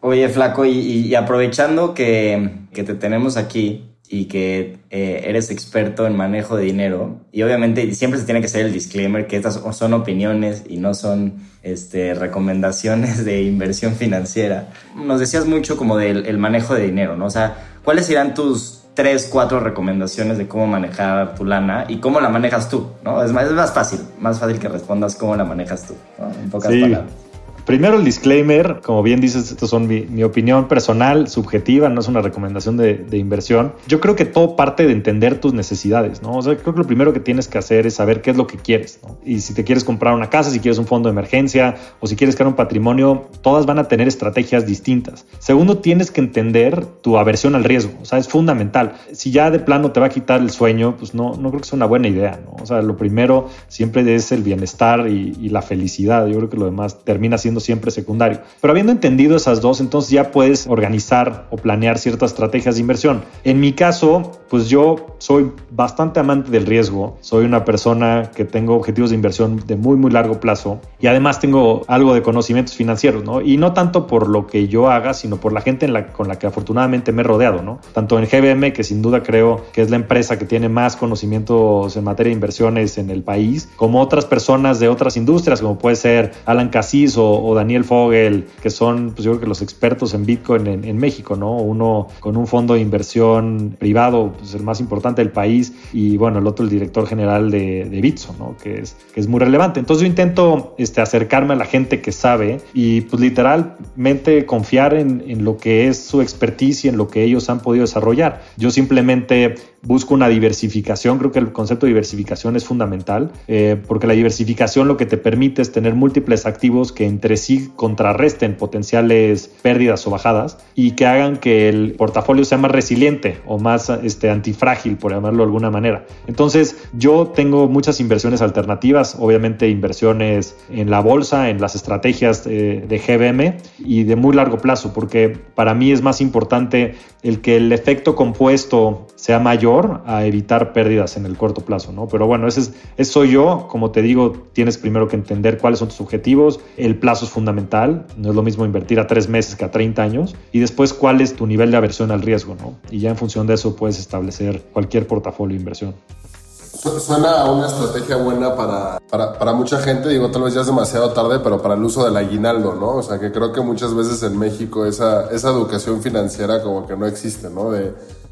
Oye, Flaco, y, aprovechando que, que te tenemos aquí, y que eh, eres experto en manejo de dinero. Y obviamente siempre se tiene que hacer el disclaimer que estas son opiniones y no son este, recomendaciones de inversión financiera. Nos decías mucho como del el manejo de dinero, ¿no? O sea, ¿cuáles serán tus tres, cuatro recomendaciones de cómo manejar tu lana y cómo la manejas tú, ¿no? Es más, es más fácil, más fácil que respondas cómo la manejas tú, En pocas palabras. Primero el disclaimer, como bien dices, esto son mi, opinión personal, subjetiva, no es una recomendación de, inversión. Yo creo que todo parte de entender tus necesidades, ¿no? O sea, creo que lo primero que tienes que hacer es saber qué es lo que quieres, ¿no? Y si te quieres comprar una casa, si quieres un fondo de emergencia o si quieres crear un patrimonio, todas van a tener estrategias distintas. Segundo, tienes que entender tu aversión al riesgo, o sea, es fundamental. Si ya de plano te va a quitar el sueño, pues no, no creo que sea una buena idea, ¿no? O sea, lo primero siempre es el bienestar y, y la felicidad. Yo creo que lo demás termina siendo siempre secundario. Pero habiendo entendido esas dos, entonces ya puedes organizar o planear ciertas estrategias de inversión. En mi caso, pues yo soy bastante amante del riesgo. Soy una persona que tengo objetivos de inversión de muy, muy largo plazo y además tengo algo de conocimientos financieros, ¿no? Y no tanto por lo que yo haga, sino por la gente con la que afortunadamente me he rodeado, ¿no? Tanto en GBM, que sin duda creo que es la empresa que tiene más conocimientos en materia de inversiones en el país, como otras personas de otras industrias, como puede ser Alan Cassis o, o Daniel Fogel, que son, pues yo creo que los expertos en Bitcoin en, México, ¿no? Uno con un fondo de inversión privado, pues el más importante del país, y bueno, el otro el director general de, de Bitso, ¿no? Que es, que es muy relevante. Entonces yo intento este, acercarme a la gente que sabe y pues literalmente confiar en, en lo que es su expertise y en lo que ellos han podido desarrollar. Yo simplemente busco una diversificación, creo que el concepto de diversificación es fundamental, eh, porque la diversificación lo que te permite es tener múltiples activos que entre sí contrarresten potenciales pérdidas o bajadas y que hagan que el portafolio sea más resiliente o más este, antifrágil, por llamarlo de alguna manera. Entonces, yo tengo muchas inversiones alternativas, obviamente inversiones en la bolsa, en las estrategias de, de GBM y de muy largo plazo, porque para mí es más importante el que el efecto compuesto sea mayor a evitar pérdidas en el corto plazo, ¿no? Pero bueno, ese, es, soy yo. Como te digo, tienes primero que entender cuáles son tus objetivos. El plazo es fundamental. No es lo mismo invertir a tres meses que a 30 años. Y después, cuál es tu nivel de aversión al riesgo, ¿no? Y ya en función de eso puedes establecer cualquier portafolio de inversión. Suena a una estrategia buena para, para, para, mucha gente, digo, tal vez ya es demasiado tarde, pero para el uso del aguinaldo, ¿no? O sea, que creo que muchas veces en México esa, esa educación financiera como que no existe, ¿no?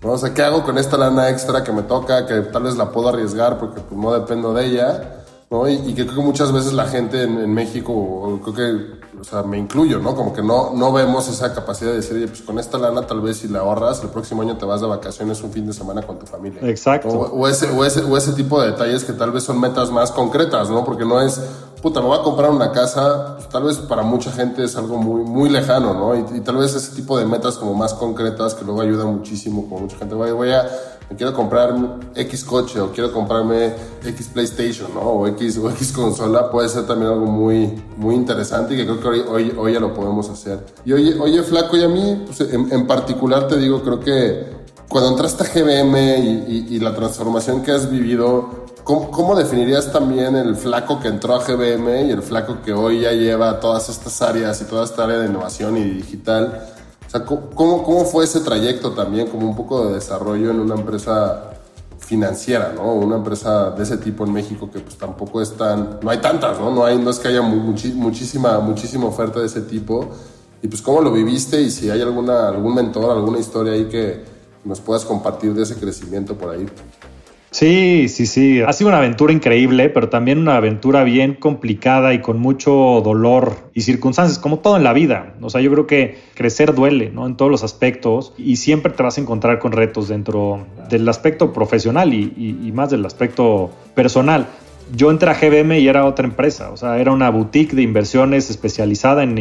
¿No? O sea, ¿qué hago con esta lana extra que me toca, que tal vez la puedo arriesgar porque pues, no dependo de ella? ¿no? Y, creo que muchas veces la gente en, en México, creo que o sea, me incluyo, ¿no? Como que no, no vemos esa capacidad de decir, pues con esta lana tal vez si la ahorras, el próximo año te vas de vacaciones un fin de semana con tu familia. Exacto. O, ese, o, ese, o ese tipo de detalles que tal vez son metas más concretas, ¿no? Porque no es, puta, me voy a comprar una casa, pues, tal vez para mucha gente es algo muy, muy lejano, ¿no? Y, tal vez ese tipo de metas como más concretas que luego ayudan muchísimo, como mucha gente, voy, voy a me quiero comprar X coche o quiero comprarme X PlayStation, ¿no? O X, X consola, puede ser también algo muy, muy interesante y que creo que hoy, hoy, hoy ya lo podemos hacer. Y oye, oye Flaco, y a mí, pues, en, en, particular te digo, creo que cuando entraste a GBM y, y, y la transformación que has vivido, ¿Cómo, ¿Cómo, definirías también el flaco que entró a GBM y el flaco que hoy ya lleva todas estas áreas y toda esta área de innovación y digital? ¿cómo, ¿cómo fue ese trayecto también, como un poco de desarrollo en una empresa financiera, ¿no? Una empresa de ese tipo en México que pues tampoco es tan, no hay tantas, ¿no? No hay, no es que haya muchísima, muchísima oferta de ese tipo. Y pues cómo lo viviste y si hay alguna, algún mentor, alguna historia ahí que nos puedas compartir de ese crecimiento por ahí. Sí, sí, sí. Ha sido una aventura increíble, pero también una aventura bien complicada y con mucho dolor y circunstancias, como todo en la vida. O sea, yo creo que crecer duele, ¿no? En todos los aspectos y siempre te vas a encontrar con retos dentro del aspecto profesional y, y más del aspecto personal yo entré a GBM y era otra empresa, o sea, era una boutique de inversiones especializada en,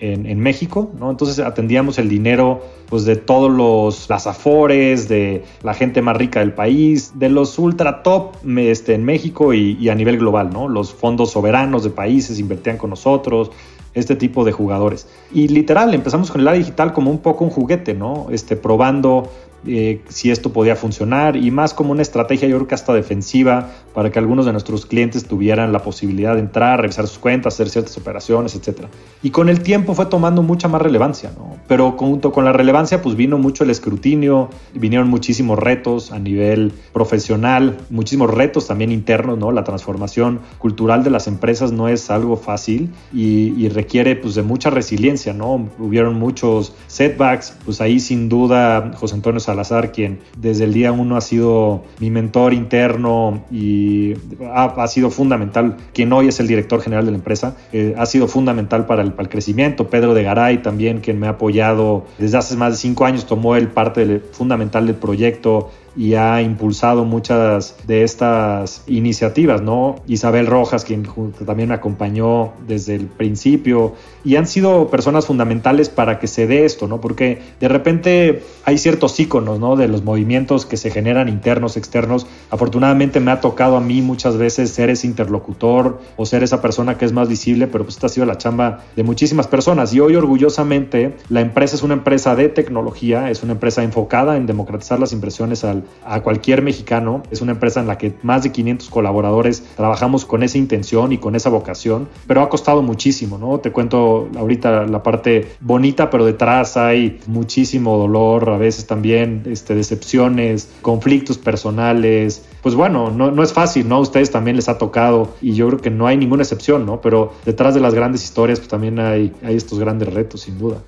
en, México, ¿no? Entonces atendíamos el dinero pues, de todos los las afores, de la gente más rica del país, de los ultra top este, en México y, y a nivel global, ¿no? Los fondos soberanos de países invertían con nosotros, este tipo de jugadores. Y literal, empezamos con el área digital como un poco un juguete, ¿no? Este, probando eh, si esto podía funcionar y más como una estrategia yo creo que hasta defensiva para que algunos de nuestros clientes tuvieran la posibilidad de entrar, revisar sus cuentas, hacer ciertas operaciones, etc. Y con el tiempo fue tomando mucha más relevancia, ¿no? Pero junto con la relevancia pues vino mucho el escrutinio, vinieron muchísimos retos a nivel profesional, muchísimos retos también internos, ¿no? La transformación cultural de las empresas no es algo fácil y, y requiere pues de mucha resiliencia, ¿no? Hubieron muchos setbacks, pues ahí sin duda José Antonio Salazar, quien desde el día uno ha sido mi mentor interno y ha, sido fundamental, quien hoy es el director general de la empresa, eh, ha sido fundamental para el, crecimiento. Pedro de Garay también, quien me ha apoyado desde hace más de cinco años, tomó el parte fundamental del proyecto y ha impulsado muchas de estas iniciativas, ¿no? Isabel Rojas, quien también me acompañó desde el principio, y han sido personas fundamentales para que se dé esto, ¿no? Porque de repente hay ciertos íconos, ¿no? De los movimientos que se generan internos, externos. Afortunadamente me ha tocado a mí muchas veces ser ese interlocutor o ser esa persona que es más visible, pero pues esta ha sido la chamba de muchísimas personas. Y hoy orgullosamente la empresa es una empresa de tecnología, es una empresa enfocada en democratizar las impresiones al a cualquier mexicano. Es una empresa en la que más de 500 colaboradores trabajamos con esa intención y con esa vocación, pero ha costado muchísimo, ¿no? Te cuento ahorita la parte bonita, pero detrás hay muchísimo dolor, a veces también este, decepciones, conflictos personales. Pues bueno, no, no es fácil, ¿no? A ustedes también les ha tocado y yo creo que no hay ninguna excepción, ¿no? Pero detrás de las grandes historias, pues también hay, hay estos grandes retos, sin duda.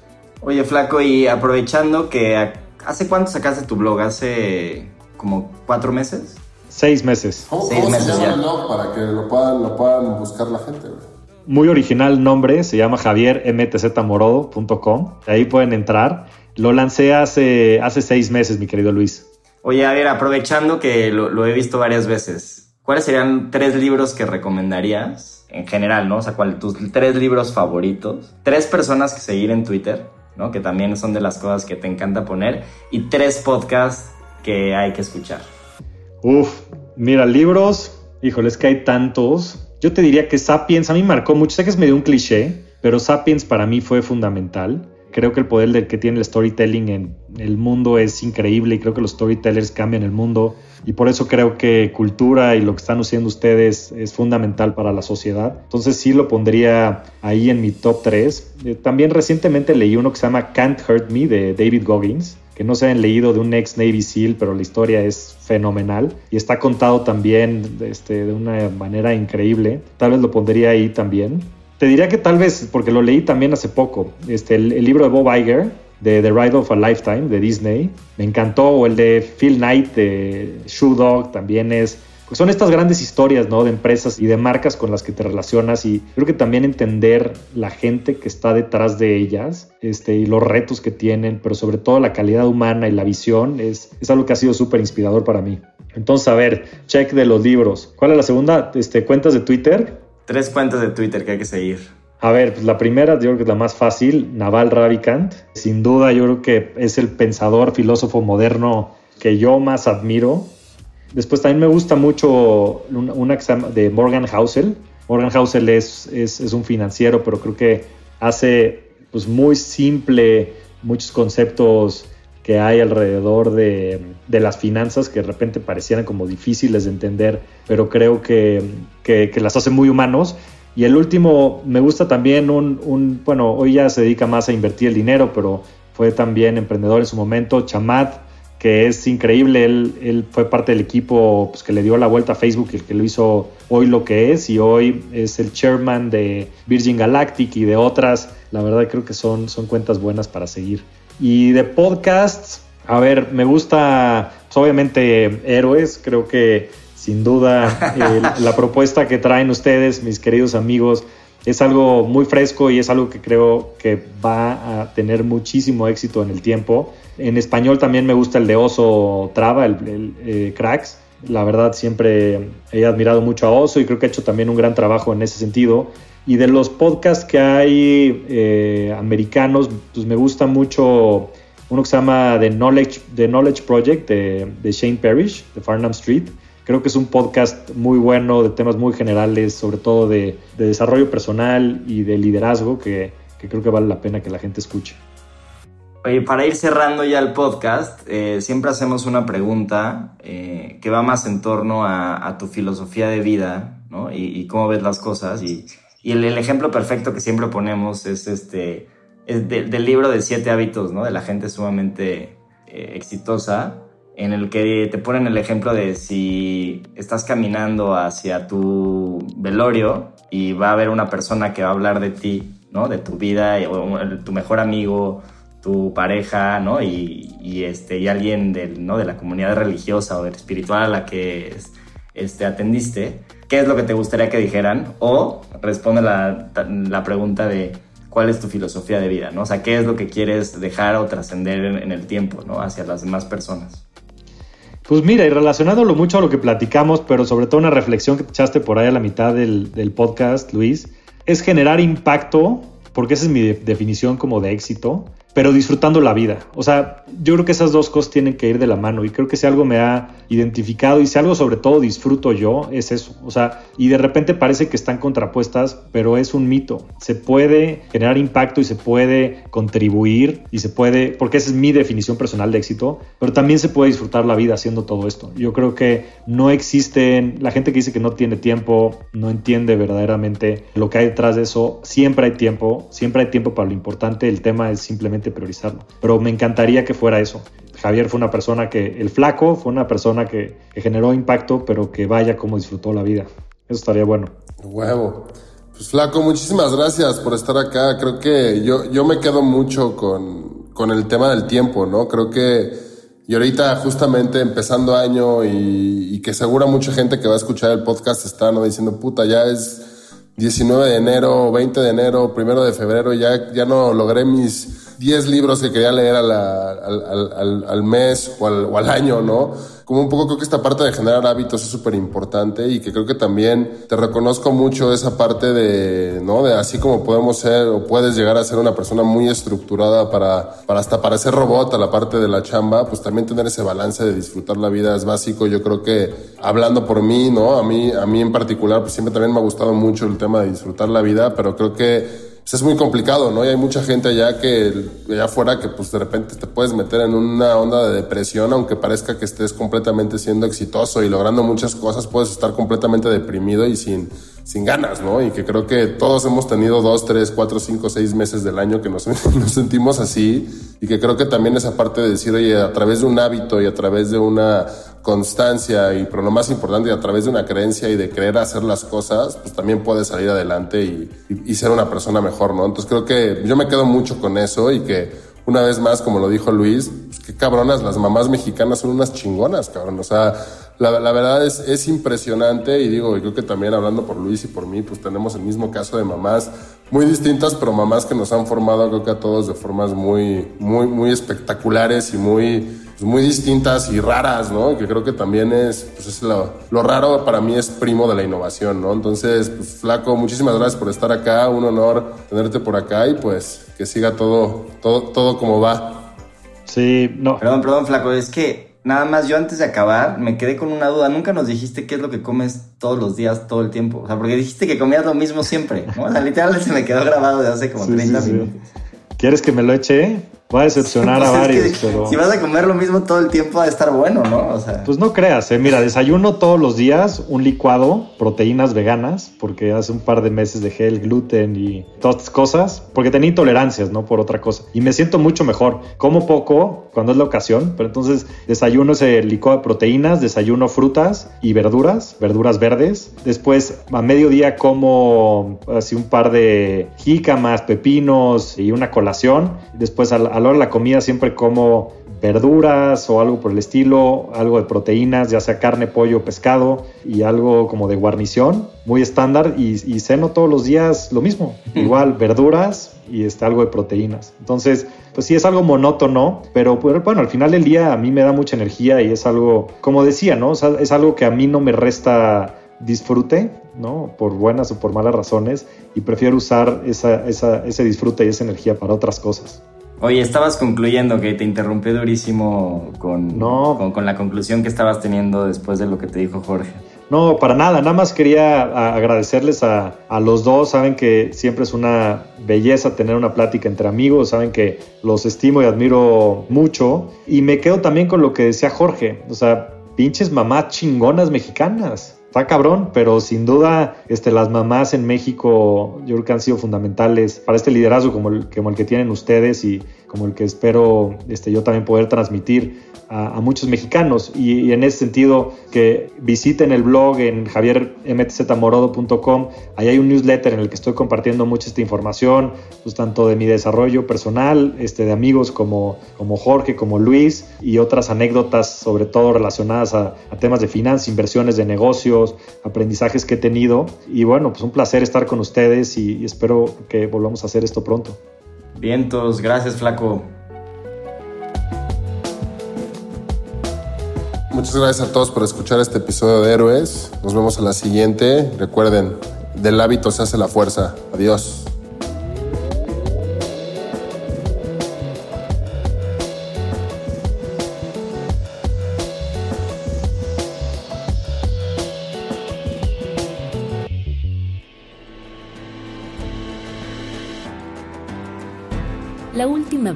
Oye, Flaco, y aprovechando que ¿Hace cuánto sacaste tu blog? ¿Hace como cuatro meses? Seis meses. ¿Cómo, Seis se llama el blog para que lo puedan, lo puedan buscar la gente? Muy original nombre, se llama javiermtzmorodo.com. Ahí pueden entrar. Lo lancé hace, hace seis meses, mi querido Luis. Oye, a ver, aprovechando que lo, lo he visto varias veces, ¿cuáles serían tres libros que recomendarías? En general, ¿no? O sea, ¿cuáles tus tres libros favoritos? Tres personas que seguir en Twitter Que también son de las cosas que te encanta poner. Y tres podcasts que hay que escuchar. Uf, mira, libros, híjole, es que hay tantos. Yo te diría que Sapiens a mí marcó mucho, sé que es medio un cliché, pero Sapiens para mí fue fundamental. Creo que el poder del que tiene el storytelling en el mundo es increíble y creo que los storytellers cambian el mundo y por eso creo que cultura y lo que están haciendo ustedes es fundamental para la sociedad. Entonces sí lo pondría ahí en mi top 3. Eh, también recientemente leí uno que se llama Can't Hurt Me de David Goggins que no se han leído de un ex Navy SEAL, pero la historia es fenomenal y está contado también este, de una manera increíble. Tal vez lo pondría ahí también. Te diría que tal vez, porque lo leí también hace poco, este, el, libro de Bob Iger, de The Ride of a Lifetime, de Disney, me encantó, o el de Phil Knight, de Shoe Dog, también es pues son estas grandes historias, ¿no? De empresas y de marcas con las que te relacionas y creo que también entender la gente que está detrás de ellas este, y los retos que tienen, pero sobre todo la calidad humana y la visión es, es algo que ha sido súper inspirador para mí. Entonces, a ver, check de los libros. ¿Cuál es la segunda? Este, ¿Cuentas de Twitter? Tres cuentas de Twitter que hay que seguir. A ver, pues la primera yo creo que es la más fácil, Naval Ravikant. Sin duda yo creo que es el pensador, filósofo moderno que yo más admiro. Después también me gusta mucho una, de Morgan Housel. Morgan Housel es, es, un financiero, pero creo que hace pues, muy simple muchos conceptos que hay alrededor de, de, las finanzas que de repente parecieran como difíciles de entender, pero creo que, que, las hace muy humanos. Y el último, me gusta también un, un, bueno, hoy ya se dedica más a invertir el dinero, pero fue también emprendedor en su momento, Chamat, que es increíble, él, él fue parte del equipo pues, que le dio la vuelta a Facebook el que lo hizo hoy lo que es, y hoy es el chairman de Virgin Galactic y de otras, la verdad creo que son, son cuentas buenas para seguir. Y de podcasts, a ver, me gusta, pues, obviamente, Héroes. Creo que sin duda la propuesta que traen ustedes, mis queridos amigos, es algo muy fresco y es algo que creo que va a tener muchísimo éxito en el tiempo. En español también me gusta el de Oso Traba, el, eh, Cracks. La verdad siempre he admirado mucho a Oso y creo que ha hecho también un gran trabajo en ese sentido. Y de los podcasts que hay eh, americanos, pues me gusta mucho uno que se llama The Knowledge, The Knowledge Project de, Shane Parrish, de Farnham Street. Creo que es un podcast muy bueno de temas muy generales, sobre todo de, desarrollo personal y de liderazgo, que, creo que vale la pena que la gente escuche. Oye, para ir cerrando ya el podcast, eh, siempre hacemos una pregunta eh, que va más en torno a, tu filosofía de vida, ¿no? Y, cómo ves las cosas. Y, el, ejemplo perfecto que siempre ponemos es este, del libro de siete hábitos, ¿no? De la gente sumamente eh, exitosa, en el que te ponen el ejemplo de si estás caminando hacia tu velorio y va a haber una persona que va a hablar de ti, ¿no? De tu vida, o tu mejor amigo, tu pareja, ¿no? Y, este, y alguien del, ¿no? de la comunidad religiosa o espiritual a la que este, atendiste, ¿qué es lo que te gustaría que dijeran? O responde la, la pregunta de cuál es tu filosofía de vida, ¿no? O sea, ¿qué es lo que quieres dejar o trascender en, el tiempo, ¿no? Hacia las demás personas. Pues mira, y relacionándolo mucho a lo que platicamos, pero sobre todo una reflexión que te echaste por ahí a la mitad del, del podcast, Luis, es generar impacto, porque esa es mi definición como de éxito, pero disfrutando la vida. O sea, yo creo que esas dos cosas tienen que ir de la mano y creo que si algo me ha identificado y si algo sobre todo disfruto yo, es eso. O sea, y de repente parece que están contrapuestas, pero es un mito. Se puede generar impacto y se puede contribuir y se puede, porque esa es mi definición personal de éxito, pero también se puede disfrutar la vida haciendo todo esto. Yo creo que no existen, la gente que dice que no tiene tiempo, no entiende verdaderamente lo que hay detrás de eso. Siempre hay tiempo, siempre hay tiempo para lo importante. El tema es simplemente priorizarlo. Pero me encantaría que fuera eso. Javier fue una persona que, el flaco, fue una persona que, generó impacto, pero que vaya como disfrutó la vida. Eso estaría bueno. Huevo. Pues flaco, muchísimas gracias por estar acá. Creo que yo, yo me quedo mucho con, con el tema del tiempo, ¿no? Creo que... Y ahorita justamente empezando año y, que seguro mucha gente que va a escuchar el podcast está ¿no? diciendo, puta, ya es 19 de enero, 20 de enero, primero de febrero, ya, ya no logré mis 10 libros que quería leer al, al, al, mes o al, o al año, ¿no? como un poco creo que esta parte de generar hábitos es súper importante y que creo que también te reconozco mucho esa parte de, ¿no? De así como podemos ser o puedes llegar a ser una persona muy estructurada para, para hasta parecer robot a la parte de la chamba, pues también tener ese balance de disfrutar la vida es básico. Yo creo que hablando por mí, ¿no? A mí, a mí en particular, pues siempre también me ha gustado mucho el tema de disfrutar la vida, pero creo que pues es muy complicado, ¿no? Y hay mucha gente allá que, allá afuera, que pues de repente te puedes meter en una onda de depresión, aunque parezca que estés completamente siendo exitoso y logrando muchas cosas, puedes estar completamente deprimido y sin, sin ganas, ¿no? Y que creo que todos hemos tenido dos, tres, cuatro, cinco, seis meses del año que nos, sentimos así y que creo que también esa parte de decir, oye, a través de un hábito y a través de una constancia y, pero lo más importante, a través de una creencia y de querer hacer las cosas, pues también puedes salir adelante y, y, ser una persona mejor, ¿no? Entonces creo que yo me quedo mucho con eso y que una vez más, como lo dijo Luis, pues qué cabronas, las mamás mexicanas son unas chingonas, cabrón. O sea, la, la verdad es, es impresionante y digo, y creo que también hablando por Luis y por mí, pues tenemos el mismo caso de mamás muy distintas, pero mamás que nos han formado, creo que a todos de formas muy, muy, muy espectaculares y muy pues, muy distintas y raras, ¿no? Que creo que también es, pues es lo, lo, raro para mí es primo de la innovación, ¿no? Entonces, pues flaco, muchísimas gracias por estar acá, un honor tenerte por acá y pues que siga todo, todo, todo como va. Sí, no. Perdón, perdón, flaco, es que nada más yo antes de acabar me quedé con una duda. Nunca nos dijiste qué es lo que comes todos los días, todo el tiempo. O sea, porque dijiste que comías lo mismo siempre, ¿no? O sea, literal se me quedó grabado de hace como 30 minutos. ¿Quieres que me lo eche? Va a decepcionar a varios, pero... Si vas a comer lo mismo todo el tiempo, va a estar bueno, ¿no? O sea... Pues no creas, ¿eh? Mira, desayuno todos los días un licuado, proteínas veganas, porque hace un par de meses dejé el gluten y todas estas cosas, porque tenía intolerancias, ¿no? Por otra cosa. Y me siento mucho mejor. Como poco cuando es la ocasión, pero entonces desayuno ese licuado de proteínas, desayuno frutas y verduras, verduras verdes. Después, a mediodía como así un par de jícamas, pepinos y una colación. Después al a la comida siempre como verduras o algo por el estilo, algo de proteínas, ya sea carne, pollo, pescado y algo como de guarnición, muy estándar y, ceno todos los días lo mismo, igual verduras y este, algo de proteínas. Entonces, pues sí es algo monótono, pero bueno, al final del día a mí me da mucha energía y es algo, como decía, ¿no? es algo que a mí no me resta disfrute, ¿no? Por buenas o por malas razones, y prefiero usar esa, ese disfrute y esa energía para otras cosas. Oye, estabas concluyendo que te interrumpí durísimo con, con, la conclusión que estabas teniendo después de lo que te dijo Jorge. No, para nada, nada más quería agradecerles a, a, los dos, saben que siempre es una belleza tener una plática entre amigos, saben que los estimo y admiro mucho. Y me quedo también con lo que decía Jorge, o sea, pinches mamás chingonas mexicanas está cabrón, pero sin duda este, las mamás en México yo creo que han sido fundamentales para este liderazgo como el, como el que tienen ustedes y como el que espero este, yo también poder transmitir a, muchos mexicanos. Y, en ese sentido, que visiten el blog en javiermtzmorodo.com. Ahí hay un newsletter en el que estoy compartiendo mucha esta información, pues tanto de mi desarrollo personal, este, de amigos como, como Jorge, como Luis, y otras anécdotas, sobre todo relacionadas a, temas de finanzas, inversiones de negocios, aprendizajes que he tenido. Y bueno, pues un placer estar con ustedes y espero que volvamos a hacer esto pronto. Vientos, gracias Flaco. Muchas gracias a todos por escuchar este episodio de Héroes. Nos vemos en la siguiente. Recuerden, del hábito se hace la fuerza. Adiós.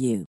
you.